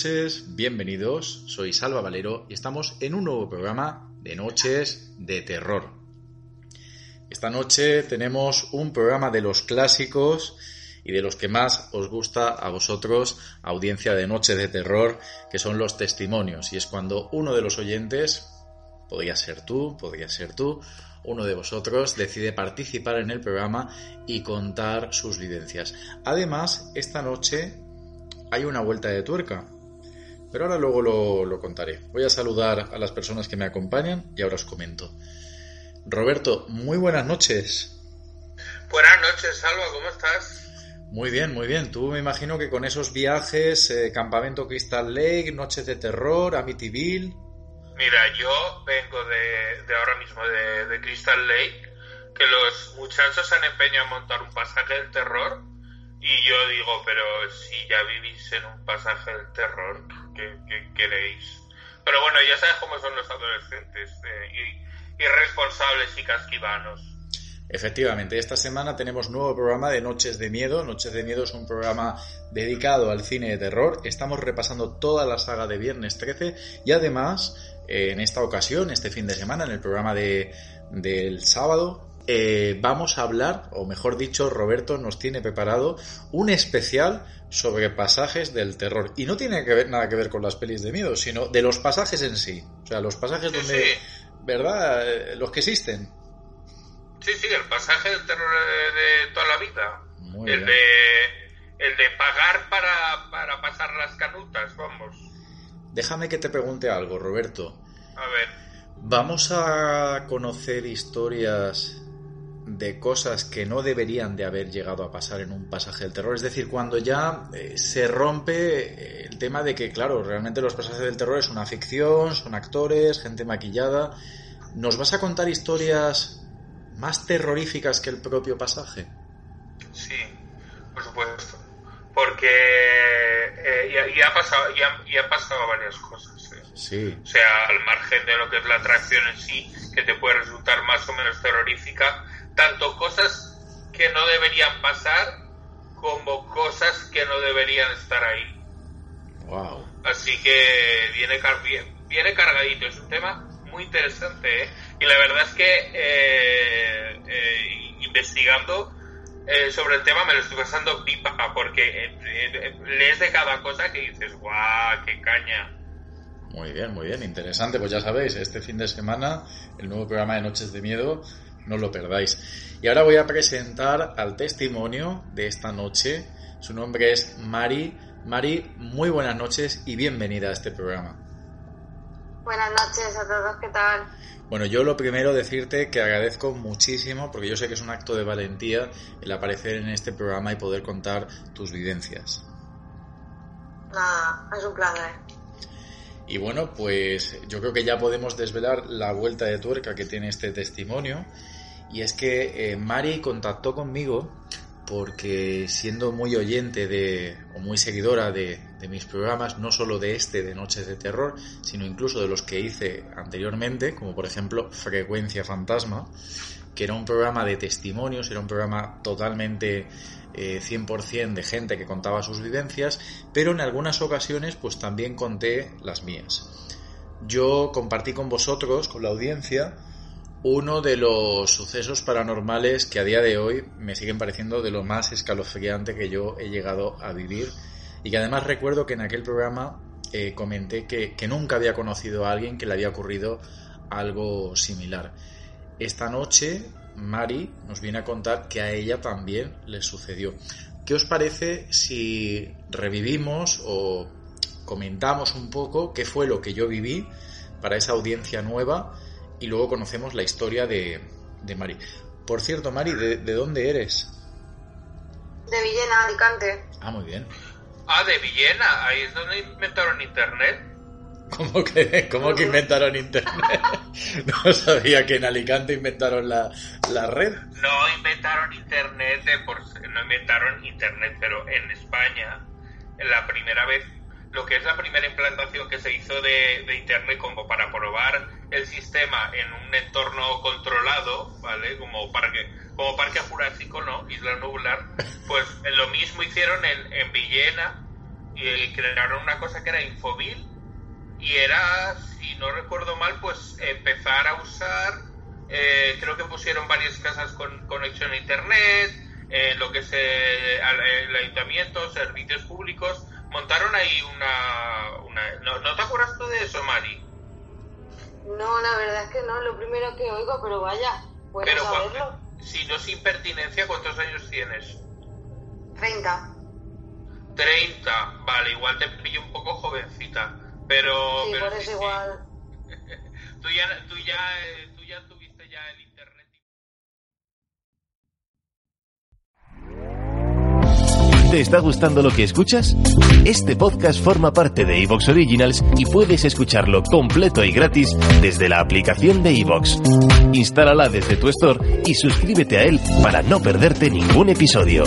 Noches, bienvenidos. Soy Salva Valero y estamos en un nuevo programa de Noches de Terror. Esta noche tenemos un programa de los clásicos y de los que más os gusta a vosotros, audiencia de Noches de Terror, que son los testimonios. Y es cuando uno de los oyentes, podría ser tú, podría ser tú, uno de vosotros decide participar en el programa y contar sus vivencias. Además, esta noche hay una vuelta de tuerca. Pero ahora luego lo, lo, contaré. Voy a saludar a las personas que me acompañan y ahora os comento. Roberto, muy buenas noches. Buenas noches, Salva, ¿cómo estás? Muy bien, muy bien. Tú me imagino que con esos viajes, eh, campamento Crystal Lake, noches de terror, Amityville. Mira, yo vengo de, de ahora mismo de, de Crystal Lake, que los muchachos se han empeñado en montar un pasaje del terror y yo digo, pero si ya vivís en un pasaje del terror, ¿qué, qué queréis? Pero bueno, ya sabes cómo son los adolescentes, eh, irresponsables y casquivanos. Efectivamente, esta semana tenemos nuevo programa de Noches de Miedo. Noches de Miedo es un programa dedicado al cine de terror. Estamos repasando toda la saga de Viernes 13 y además, eh, en esta ocasión, este fin de semana, en el programa de, del sábado, eh, vamos a hablar, o mejor dicho, Roberto nos tiene preparado un especial sobre pasajes del terror. Y no tiene que ver, nada que ver con las pelis de miedo, sino de los pasajes en sí. O sea, los pasajes Sí, donde, sí. ¿verdad? Eh, Los que existen. Sí, sí, el pasaje del terror de, de toda la vida. Muy el bien. de el de pagar para, para pasar las canutas, vamos. Déjame que te pregunte algo, Roberto. A ver, Vamos a conocer historias de cosas que no deberían de haber llegado a pasar en un pasaje del terror. Es decir, cuando ya eh, se rompe eh, el tema de que, claro, realmente los pasajes del terror es una ficción, son actores, gente maquillada. ¿Nos vas a contar historias más terroríficas que el propio pasaje? sí, por supuesto. Porque eh, ya, ya ha pasado, ya, ya han pasado varias cosas. eh. Sí, O sea, al margen de lo que es la atracción en sí, que te puede resultar más o menos terrorífica, tanto cosas que no deberían pasar como cosas que no deberían estar ahí. wow. Así que viene, viene cargadito, es un tema muy interesante, ¿eh? Y la verdad es que eh, eh, investigando eh, sobre el tema me lo estoy pasando pipa, porque eh, eh, lees de cada cosa que dices, guau, qué caña. Muy bien, muy bien, interesante. Pues ya sabéis, este fin de semana, el nuevo programa de Noches de Miedo, no lo perdáis. Y ahora voy a presentar al testimonio de esta noche. Su nombre es Mari. Mari, muy buenas noches y bienvenida a este programa. Buenas noches a todos, ¿qué tal? Bueno, yo lo primero decirte que agradezco muchísimo, porque yo sé que es un acto de valentía el aparecer en este programa y poder contar tus vivencias. Nada, es un placer. Y bueno, pues yo creo que ya podemos desvelar la vuelta de tuerca que tiene este testimonio. Y es que eh, Mari contactó conmigo porque siendo muy oyente de, o muy seguidora de, de, mis programas, no solo de este de Noches de Terror, sino incluso de los que hice anteriormente, como por ejemplo Frecuencia Fantasma, que era un programa de testimonios, era un programa totalmente eh, 100% de gente que contaba sus vivencias, pero en algunas ocasiones pues también conté las mías. Yo compartí con vosotros, con la audiencia, uno de los sucesos paranormales que a día de hoy me siguen pareciendo de lo más escalofriante que yo he llegado a vivir y que además recuerdo que en aquel programa eh, comenté que, que, nunca había conocido a alguien que le había ocurrido algo similar. Esta noche Mari nos viene a contar que a ella también le sucedió. ¿Qué os parece si revivimos o comentamos un poco qué fue lo que yo viví para esa audiencia nueva? y luego conocemos la historia de, de Mari. Por cierto, Mari, ¿de, ¿de, dónde eres? De Villena, Alicante. Ah, muy bien. Ah, de Villena, ahí es donde inventaron Internet. ¿Cómo que, cómo que inventaron Internet? no sabía que en Alicante inventaron la, la red. No inventaron Internet, de por, no inventaron Internet, pero en España, la primera vez lo que es la primera implantación que se hizo de, de, Internet como para probar el sistema en un entorno controlado, ¿vale? Como parque, como parque jurásico, ¿no? Isla Nublar, pues lo mismo hicieron en, en Villena y crearon una cosa que era Infovil y era, si no recuerdo mal, pues empezar a usar, eh, creo que pusieron varias casas con conexión a Internet, eh, lo que es eh, el ayuntamiento, servicios públicos, montaron ahí una... una ¿no, ¿no, te acuerdas tú de eso, Mari? No, la verdad es que no, lo primero que oigo, pero vaya, bueno pero, saberlo. Si no es impertinencia, ¿cuántos años tienes? 30. 30, vale, igual te pillo un poco jovencita, pero... Sí, pero por eso sí, igual. tú, ya, tú, ya, tú ya tuviste ya el internet. ¿Te está gustando lo que escuchas? Este podcast forma parte de Evox Originals y puedes escucharlo completo y gratis desde la aplicación de Evox. Instálala desde tu store y suscríbete a él para no perderte ningún episodio.